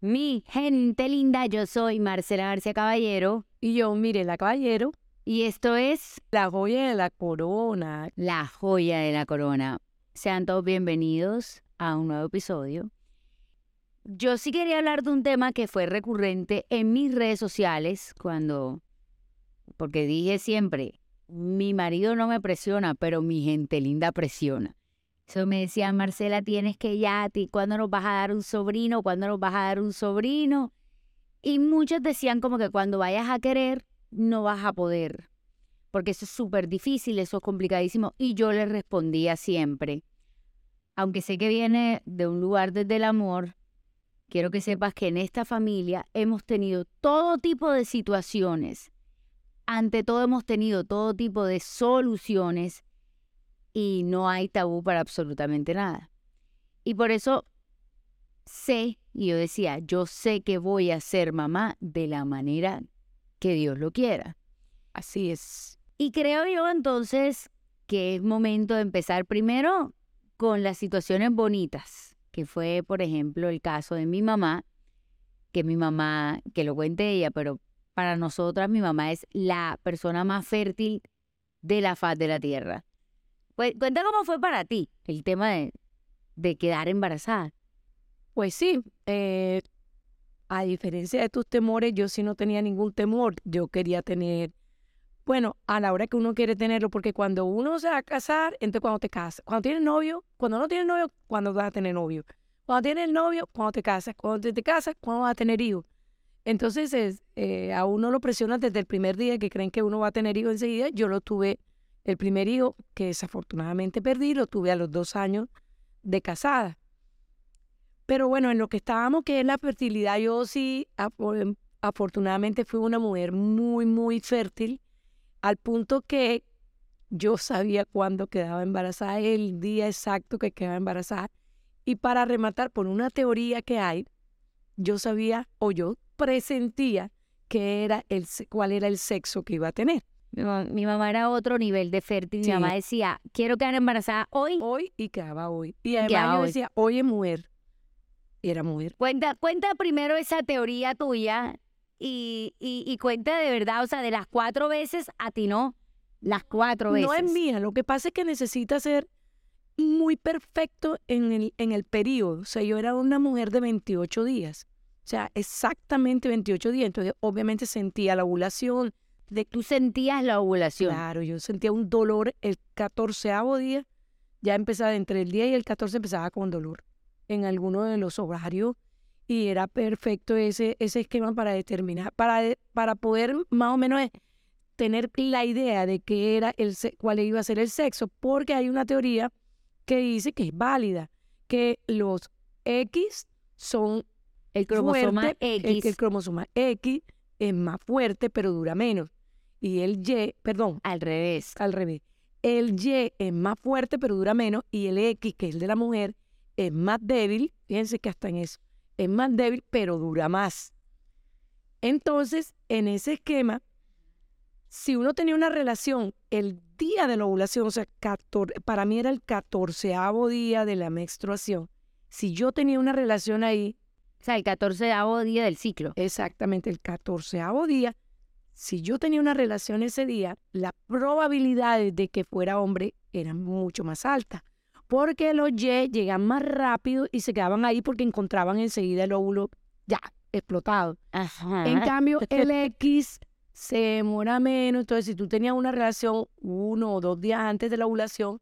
Mi gente linda, yo soy Marcela García Caballero Y yo, Mirela Caballero, y esto es la joya de la corona. La joya de la corona. Sean todos bienvenidos a un nuevo episodio. Yo sí quería hablar de un tema que fue recurrente en mis redes sociales cuando, porque dije siempre, mi marido no me presiona, pero mi gente linda presiona. Eso me decía Marcela, tienes que ya, a ti, ¿cuándo nos vas a dar un sobrino? ¿Cuándo nos vas a dar un sobrino? Y muchos decían como que cuando vayas a querer, no vas a poder, porque eso es súper difícil, eso es complicadísimo. Y yo le respondía siempre, aunque sé que viene de un lugar desde el amor, quiero que sepas que en esta familia hemos tenido todo tipo de situaciones. Ante todo hemos tenido todo tipo de soluciones y no hay tabú para absolutamente nada. Y por eso sé, y yo decía, yo sé que voy a ser mamá de la manera que Dios lo quiera. Así es. Y creo yo entonces que es momento de empezar primero con las situaciones bonitas, que fue, por ejemplo, el caso de mi mamá, que mi mamá, que lo cuente ella, pero para nosotras mi mamá es la persona más fértil de la faz de la tierra. Cuenta cómo fue para ti el tema de, de quedar embarazada. Pues sí, eh, a diferencia de tus temores, yo sí no tenía ningún temor. Yo quería tener, bueno, a la hora que uno quiere tenerlo, porque cuando uno se va a casar, entonces cuando te casas, cuando tienes novio, cuando no tienes novio, cuando vas a tener novio. Cuando tienes novio, cuando te casas, cuando te, casas, cuando vas a tener hijos. Entonces es, eh, a uno lo presionan desde el primer día que creen que uno va a tener hijos enseguida. Yo lo tuve, el primer hijo, que desafortunadamente perdí, lo tuve a los dos años de casada. Pero bueno, en lo que estábamos, que es la fertilidad, yo sí, afortunadamente fui una mujer muy, muy fértil, al punto que yo sabía cuándo quedaba embarazada, el día exacto que quedaba embarazada. Y para rematar, por una teoría que hay, yo sabía o yo presentía que era el, cuál era el sexo que iba a tener. Mi, ma- mi mamá era otro nivel de fértil. Sí. Mi mamá decía, quiero quedar embarazada hoy. Hoy y quedaba hoy. Y además Quedaba yo hoy. decía, oye, mujer. Y era mujer. Cuenta, cuenta primero esa teoría tuya y, y, y cuenta de verdad, o sea, de las cuatro veces atinó las cuatro veces. No es mía, lo que pasa es que necesita ser muy perfecto en el, en el periodo. O sea, yo era una mujer de 28 días. O sea, exactamente 28 días. Entonces, obviamente sentía la ovulación. De, Tú sentías la ovulación. claro, yo sentía un dolor el 14 día. Ya empezaba, entre el día y el 14 empezaba con dolor en alguno de los ovarios. Y era perfecto ese, ese esquema para determinar, para, para poder más o menos eh, tener la idea de qué era el cuál iba a ser el sexo, porque hay una teoría que dice que es válida, que los X son El cromosoma el- X. que el cromosoma X es más fuerte pero dura menos. Y el Y, perdón, Al revés. al revés. El Y es más fuerte pero dura menos y el X, que es el de la mujer, es más débil. Fíjense que hasta en eso. Es más débil pero dura más. Entonces, en ese esquema, si uno tenía una relación el día de la ovulación, o sea, 14 para mí era el catorceavo día de la menstruación, si yo tenía una relación ahí, O sea, el catorceavo día del ciclo. exactamente el catorceavo día, si yo tenía una relación ese día, la probabilidad de que fuera hombre era mucho más alta. Porque los Y llegan más rápido y se quedaban ahí porque encontraban enseguida el óvulo ya explotado. Ajá. En cambio, el X se demora menos. Entonces, si tú tenías una relación uno o dos días antes de la ovulación,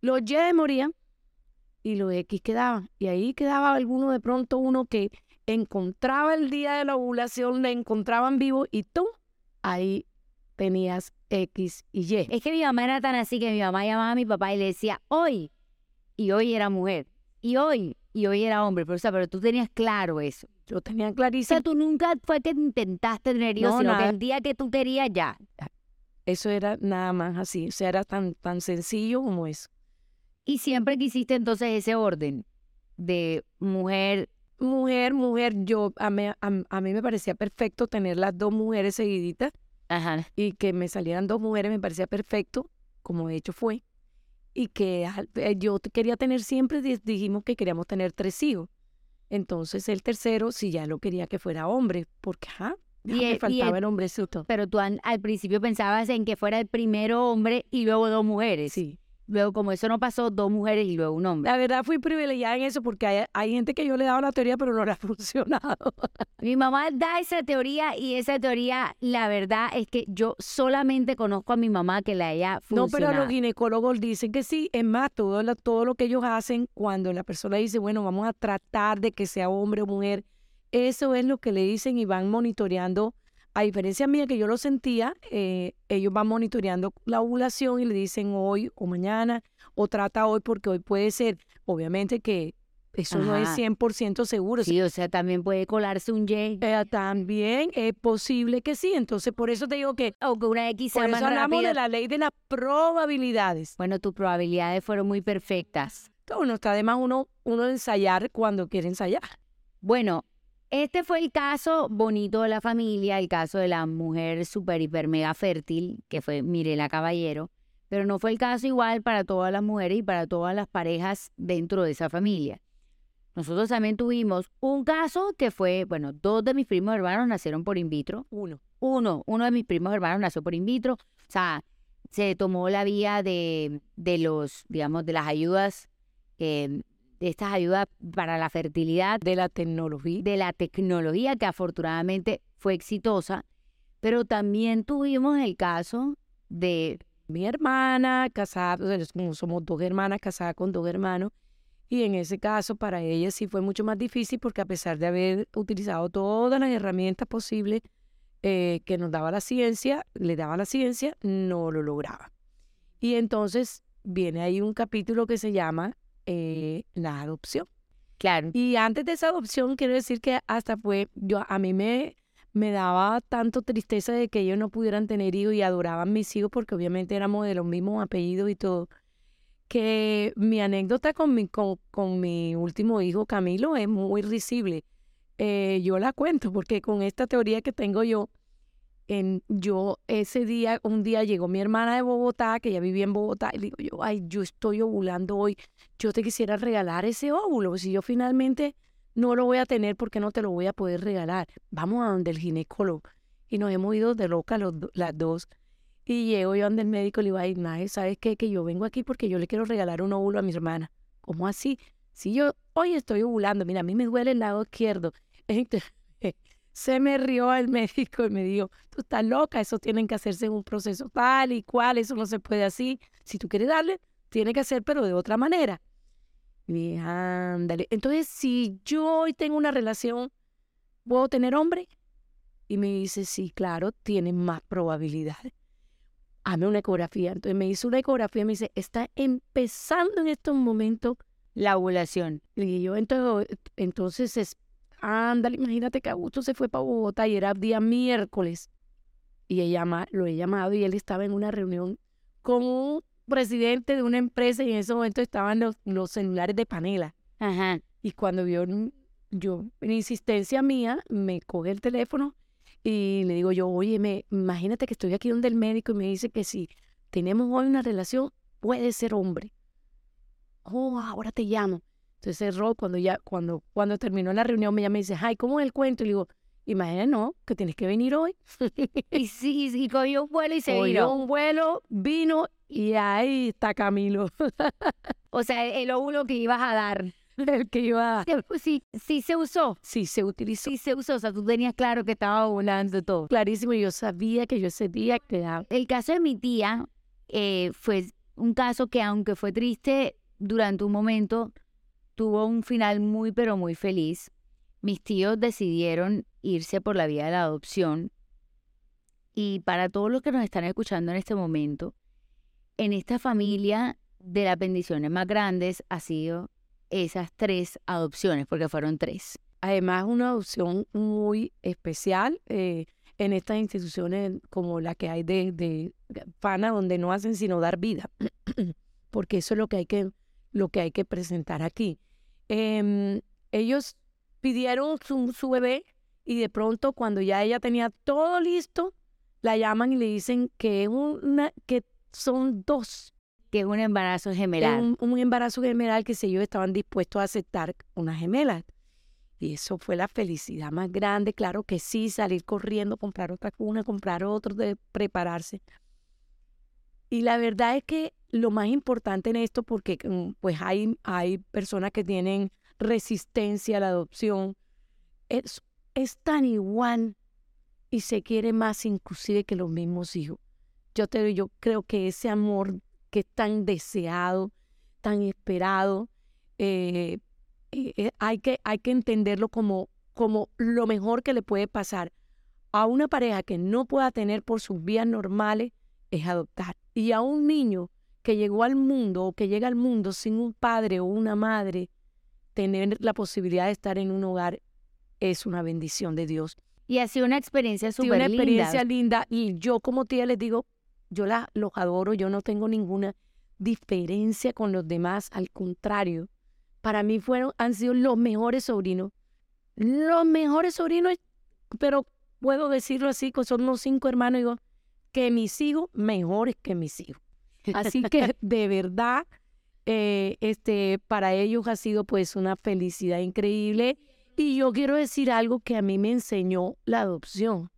los Y morían y los X quedaban. Y ahí quedaba alguno de pronto uno que encontraba el día de la ovulación, le encontraban vivo y tú ahí tenías X y Y. Es que mi mamá era tan así que mi mamá llamaba a mi papá y le decía, hoy. Y hoy era mujer. Y hoy. Y hoy era hombre. Pero, o sea, pero tú tenías claro eso. Yo tenía O sea, clarísimo. tú nunca fue que intentaste tener hijos, No, sino que el día que tú querías ya. Eso era nada más así. O sea, era tan, tan sencillo como eso. Y siempre quisiste entonces ese orden de mujer. Mujer, mujer, yo a mí, a, a mí me parecía perfecto tener las dos mujeres seguiditas Ajá. y que me salieran dos mujeres me parecía perfecto, como de hecho fue. Y que eh, yo quería tener siempre, di- dijimos que queríamos tener tres hijos. Entonces el tercero, si ya lo quería que fuera hombre, porque ajá, ya Y me el- y faltaba el- el hombrecito. Pero tú al principio pensabas en que fuera el primero hombre y luego dos mujeres. Sí. Luego, como eso no pasó, dos mujeres y luego un hombre. La verdad fui privilegiada en eso porque hay, hay gente que yo le he dado la teoría, pero no le ha funcionado. Mi mamá da esa teoría y esa teoría, la verdad es que yo solamente conozco a mi mamá que la haya No, pero funcionado. los ginecólogos dicen que sí. Es más, todo lo, todo lo que ellos hacen cuando la persona dice, bueno, vamos a tratar de que sea hombre o mujer, eso es lo que le dicen y van monitoreando. A diferencia mía, que yo lo sentía, eh, ellos van monitoreando la ovulación y le dicen hoy o mañana, o trata hoy porque hoy puede ser. Obviamente que eso no es Ajá. 100% seguro. Sí, o sea, también puede colarse un Y Eh, también es posible que sí. Entonces, por eso te digo que o que una X por sea eso más hablamos rápida. de la ley de las probabilidades. Bueno, tus probabilidades fueron muy perfectas. Bueno, está de más uno, uno ensayar cuando quiere ensayar. Bueno, este fue el caso bonito de la familia, el caso de la mujer super, hiper, mega fértil, que fue Mirela Caballero, pero no fue el caso igual para todas las mujeres y para todas las parejas dentro de esa familia. Nosotros también tuvimos un caso que fue, bueno, dos de mis primos hermanos nacieron por in vitro. Uno. Uno, uno de mis primos hermanos nació por in vitro. O sea, se tomó la vía de, de los, digamos, de las ayudas, eh, de estas ayudas para la fertilidad De la tecnología. de la tecnología que afortunadamente fue exitosa, pero también tuvimos el caso de, Mi hermana casada, o sea, somos dos hermanas casadas con dos hermanos, y en ese caso para ella sí fue mucho más difícil porque a pesar de haber utilizado todas las herramientas posibles eh, que nos daba la ciencia, le daba la ciencia, no lo lograba. Y entonces viene ahí un capítulo que se llama eh, la adopción. claro, Y antes de esa adopción, quiero decir que hasta fue, yo a mí me, me daba tanto tristeza de que ellos no pudieran tener hijos y adoraban mis hijos porque obviamente éramos de los mismos apellidos y todo, que mi anécdota con mi, con, con mi último hijo, Camilo, es muy risible. Eh, yo la cuento porque con esta teoría que tengo yo, yo ese día, un día llegó mi hermana de Bogotá, que ella vivía en Bogotá, y le digo yo, ay, yo estoy ovulando hoy, yo te quisiera regalar ese óvulo, si yo finalmente no lo voy a tener, porque no te lo voy a poder regalar? Vamos a donde el ginecólogo. Y nos hemos ido de loca los las dos. Y llego yo donde el médico le digo, ay, Naje, ¿sabes qué? Que yo vengo aquí porque yo le quiero regalar un óvulo a mi hermana. ¿Cómo así? Si yo hoy estoy ovulando, mira, a mí me duele el lado izquierdo. se me rió el médico y me dijo, tú estás loca, eso tienen que hacerse en un proceso tal y cual, eso no se puede así. Si tú quieres darle, tiene que hacer, pero de otra manera. Y dije, ándale. Entonces, si yo hoy tengo una relación, ¿puedo tener hombre? Y me dice, sí, claro, tienes más probabilidades. Hazme una ecografía. Entonces me hizo una ecografía y me dice, está empezando en estos momentos la ovulación. y yo, entonces, entonces es, ándale, imagínate que Augusto se fue para Bogotá y era día miércoles. Y ella llama, lo he llamado y él estaba en una reunión con un presidente de una empresa y en ese momento estaban los, los celulares de panela. Ajá. Y cuando vio, yo, en insistencia mía, me coge el teléfono y le digo yo, oye, me, imagínate que estoy aquí donde el médico y me dice que si tenemos hoy una relación, puede ser hombre. Oh, ahora te llamo. Entonces Rob, cuando ya, cuando, cuando terminó la reunión, me llama y dice, ay, ¿cómo es el cuento? Y le digo, imagínate, no, que tienes que venir hoy. Y sí, y cogió un vuelo y se Cogió viró. un vuelo, vino y ahí está Camilo, O sea, el óvulo que ibas a dar. el que iba a... Sí, Sí, sí se usó. Sí, se utilizó. Sí se usó. O sea, tú tenías claro que estaba ovulando todo. Clarísimo, yo sabía que yo ese día quedaba El caso de mi tía eh, fue un caso que aunque fue triste durante un momento, tuvo un final muy pero muy feliz. Mis tíos decidieron irse por la vía de la adopción y para todos los que nos están escuchando en este momento, en esta familia de las bendiciones más grandes ha sido esas tres adopciones, porque fueron tres. Además, una adopción muy especial eh, en estas instituciones como la que hay de, de FANA, donde no hacen sino dar vida, porque eso es lo que hay que, lo que, hay que presentar aquí. Em, ellos pidieron su, su bebé y de pronto cuando ya ella tenía todo listo, la llaman y le dicen que, es una, que son dos Que es un embarazo gemelar. un, un embarazo gemelar que si ellos estaban dispuestos a aceptar una gemela. Y eso fue la felicidad más grande, claro que sí, salir corriendo, comprar otra cuna, comprar otro, de prepararse. Y la verdad es que lo más importante en esto, porque mm, pues hay, hay personas que tienen resistencia a la adopción, es, es tan igual y se quiere más inclusive que los mismos hijos. Yo, te, yo creo que ese amor que es tan deseado, tan esperado, eh, eh, eh, hay, que, hay que entenderlo como, como lo mejor que le puede pasar a una pareja que no pueda tener por sus vías normales es adoptar. Y a un niño que llegó al mundo o que llega al mundo sin un padre o una madre, tener la posibilidad de estar en un hogar es una bendición de Dios. Y ha sido una experiencia súper linda. una experiencia linda. Y yo como tía les digo, yo la, los adoro, yo no tengo ninguna diferencia con los demás, al contrario, para mí fueron, han sido los mejores sobrinos, los mejores sobrinos, pero puedo decirlo así, que son los cinco hermanos, digo, que mis hijos mejores que mis hijos. Así que de verdad, eh, este, para ellos ha sido pues una felicidad increíble. Y yo quiero decir algo que a mí me enseñó la adopción.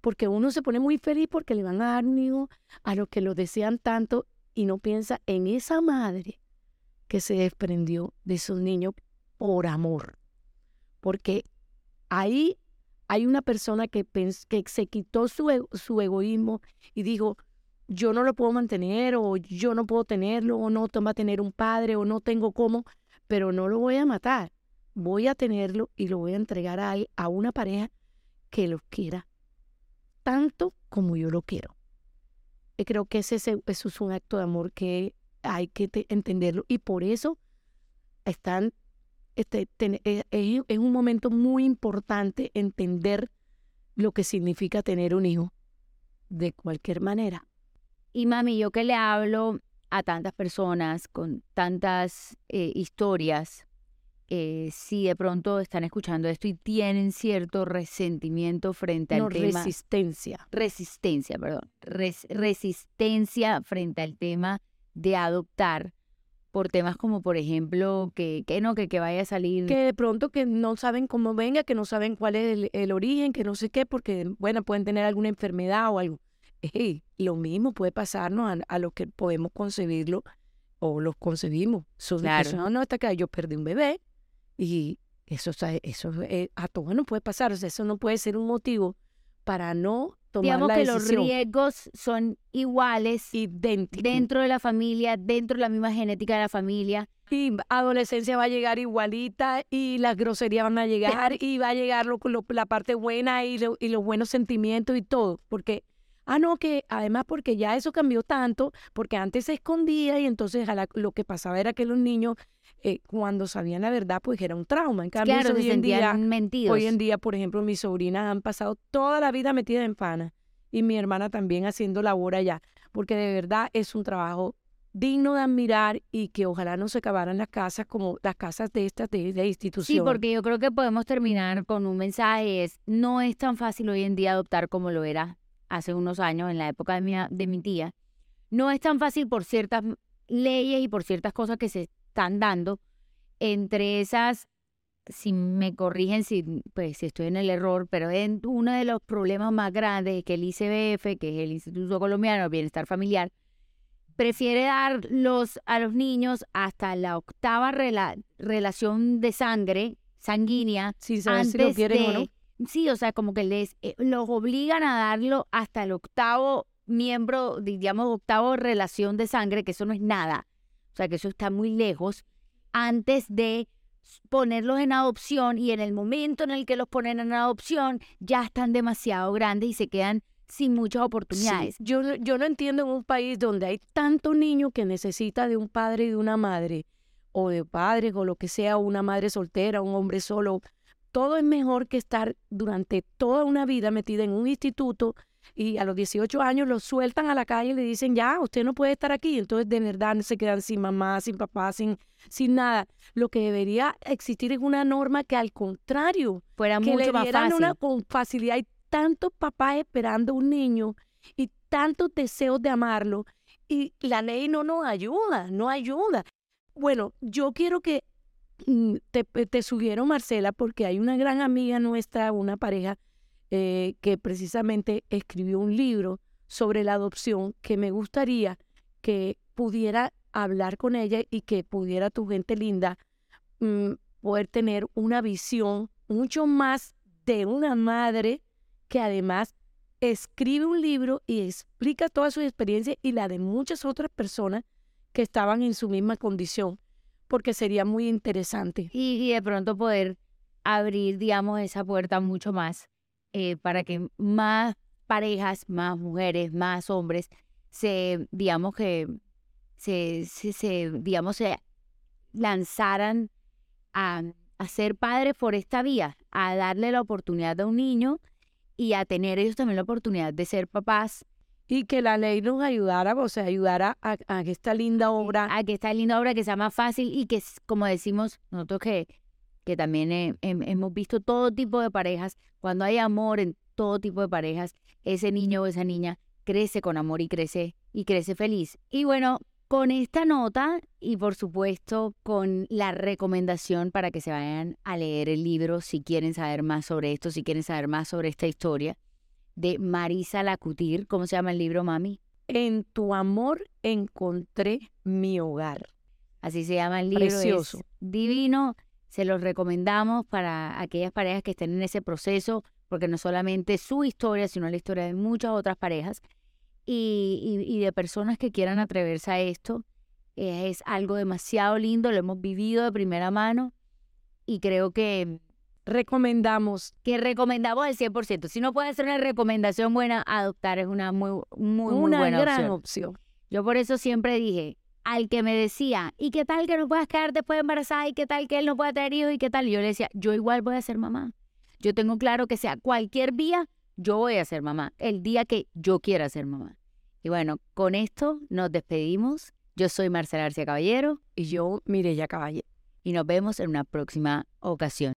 Porque uno se pone muy feliz porque le van a dar un hijo a los que lo desean tanto y no piensa en esa madre que se desprendió de esos niños por amor. Porque ahí hay una persona que, que se quitó su, su egoísmo y dijo, yo no lo puedo mantener o yo no puedo tenerlo o no toma tener un padre o no tengo cómo, pero no lo voy a matar. Voy a tenerlo y lo voy a entregar a, a una pareja que lo quiera tanto como yo lo quiero. Y creo que ese, eso es un acto de amor que hay que entenderlo y por eso están, este, eh, es un momento muy importante entender lo que significa tener un hijo de cualquier manera. Y mami, yo que le hablo a tantas personas con tantas eh, historias, eh, si de pronto están escuchando esto y tienen cierto resentimiento frente al tema. Resistencia. Resistencia, perdón. resistencia frente al tema de adoptar por temas como, por ejemplo, que, que no, que, que vaya a salir. Que de pronto que no saben cómo venga, que no saben cuál es el, el origen, que no sé qué, porque, bueno, pueden tener alguna enfermedad o algo lo mismo puede pasarnos a, lo que podemos concebirlo o los concebimos. claro. no, no, está que yo perdí un bebé y eso, eso eh, a todos no puede pasar. O sea, eso no puede ser un motivo para no tomar Digamos la que los riesgos son iguales dentro de la familia, dentro de la misma genética de la familia. Y adolescencia va a llegar igualita y las groserías van a llegar y va a llegar lo, la parte buena y, y los buenos sentimientos y todo, porque Ah, no, que además porque ya eso cambió tanto, porque antes se escondía y entonces lo que pasaba era que los niños eh, cuando sabían la verdad, pues era un trauma. En cambio, claro, hoy en día, mentidos. Hoy en día, por ejemplo, mis sobrinas han pasado toda la vida metidas en pana y mi hermana también haciendo labor allá, porque de verdad es un trabajo digno de admirar y que ojalá no se acabaran las casas como las casas de estas de, de institución. Sí, porque yo creo que podemos terminar con un mensaje, es no es tan fácil hoy en día adoptar como lo era hace unos años, en la época de mi, de mi tía, no es tan fácil por ciertas leyes y por ciertas cosas que se están dando. Entre esas, si me corrigen si, pues, si estoy en el error, pero en uno de los problemas más grandes es que el ICBF, que es el Instituto Colombiano de Bienestar Familiar, prefiere dar a los niños hasta la octava relación de sangre sanguínea si antes si lo quieren o no Sí, o sea, como que les eh, los obligan a darlo hasta el octavo miembro, digamos, octavo relación de sangre, que eso no es nada. O sea, que eso está muy lejos, antes de ponerlos en adopción y en el momento en el que los ponen en adopción ya están demasiado grandes y se quedan sin muchas oportunidades. yo, yo no entiendo en un país donde hay tanto niño que necesita de un padre y de una madre, o de padres o lo que sea, una madre soltera, un hombre solo, todo es mejor que estar durante toda una vida metida en un instituto y a los 18 años lo sueltan a la calle y le dicen, ya, usted no puede estar aquí. Entonces, de verdad, se quedan sin mamá, sin papá, sin, sin nada. Lo que debería existir es una norma que, al contrario, fuera mucho le más fácil. una con facilidad. Hay tantos papás esperando un niño y tantos deseos de amarlo y la ley no nos ayuda, no ayuda. Bueno, yo quiero que te, te sugiero, Marcela, porque hay una gran amiga nuestra, una pareja eh, que precisamente escribió un libro sobre la adopción que me gustaría que pudiera hablar con ella y que pudiera tu gente linda mm, poder tener una visión mucho más de una madre que además escribe un libro y explica toda su experiencia y la de muchas otras personas que estaban en su misma condición, porque sería muy interesante. Y, de pronto poder abrir, digamos, esa puerta mucho más eh, para que más parejas, más mujeres, más hombres se, digamos que, se, se, digamos, se lanzaran a, a ser padres por esta vía, a darle la oportunidad a un niño y a tener ellos también la oportunidad de ser papás. Y que la ley nos ayudara, o sea, ayudara a, a que esta linda obra... A que esta linda obra que sea más fácil y que, como decimos nosotros que que también hemos visto todo tipo de parejas, cuando hay amor en todo tipo de parejas, ese niño o esa niña crece con amor y crece y crece feliz. Y bueno, con esta nota y por supuesto con la recomendación para que se vayan a leer el libro si quieren saber más sobre esto, si quieren saber más sobre esta historia de Marisa Lacutir, ¿cómo se llama el libro, mami? En tu amor encontré mi hogar. Así se llama el libro. Precioso. divino. Se los recomendamos para aquellas parejas que estén en ese proceso, porque no solamente su historia, sino la historia de muchas otras parejas y, de personas que quieran atreverse a esto. Es algo demasiado lindo, lo hemos vivido de primera mano y creo que recomendamos. Que recomendamos al 100%. Si no puede ser una recomendación buena, adoptar es una muy, muy, muy buena gran opción. Yo por eso siempre dije, al que me decía, ¿y qué tal que no puedas quedar después embarazada? ¿Y qué tal que él no pueda tener hijos? ¿Y qué tal? Yo le decía, yo igual voy a ser mamá. Yo tengo claro que sea cualquier día, yo voy a ser mamá, el día que yo quiera ser mamá. Y bueno, con esto nos despedimos. Yo soy Marcela García Caballero. Y yo, Mireya Caballero. Y nos vemos en una próxima ocasión.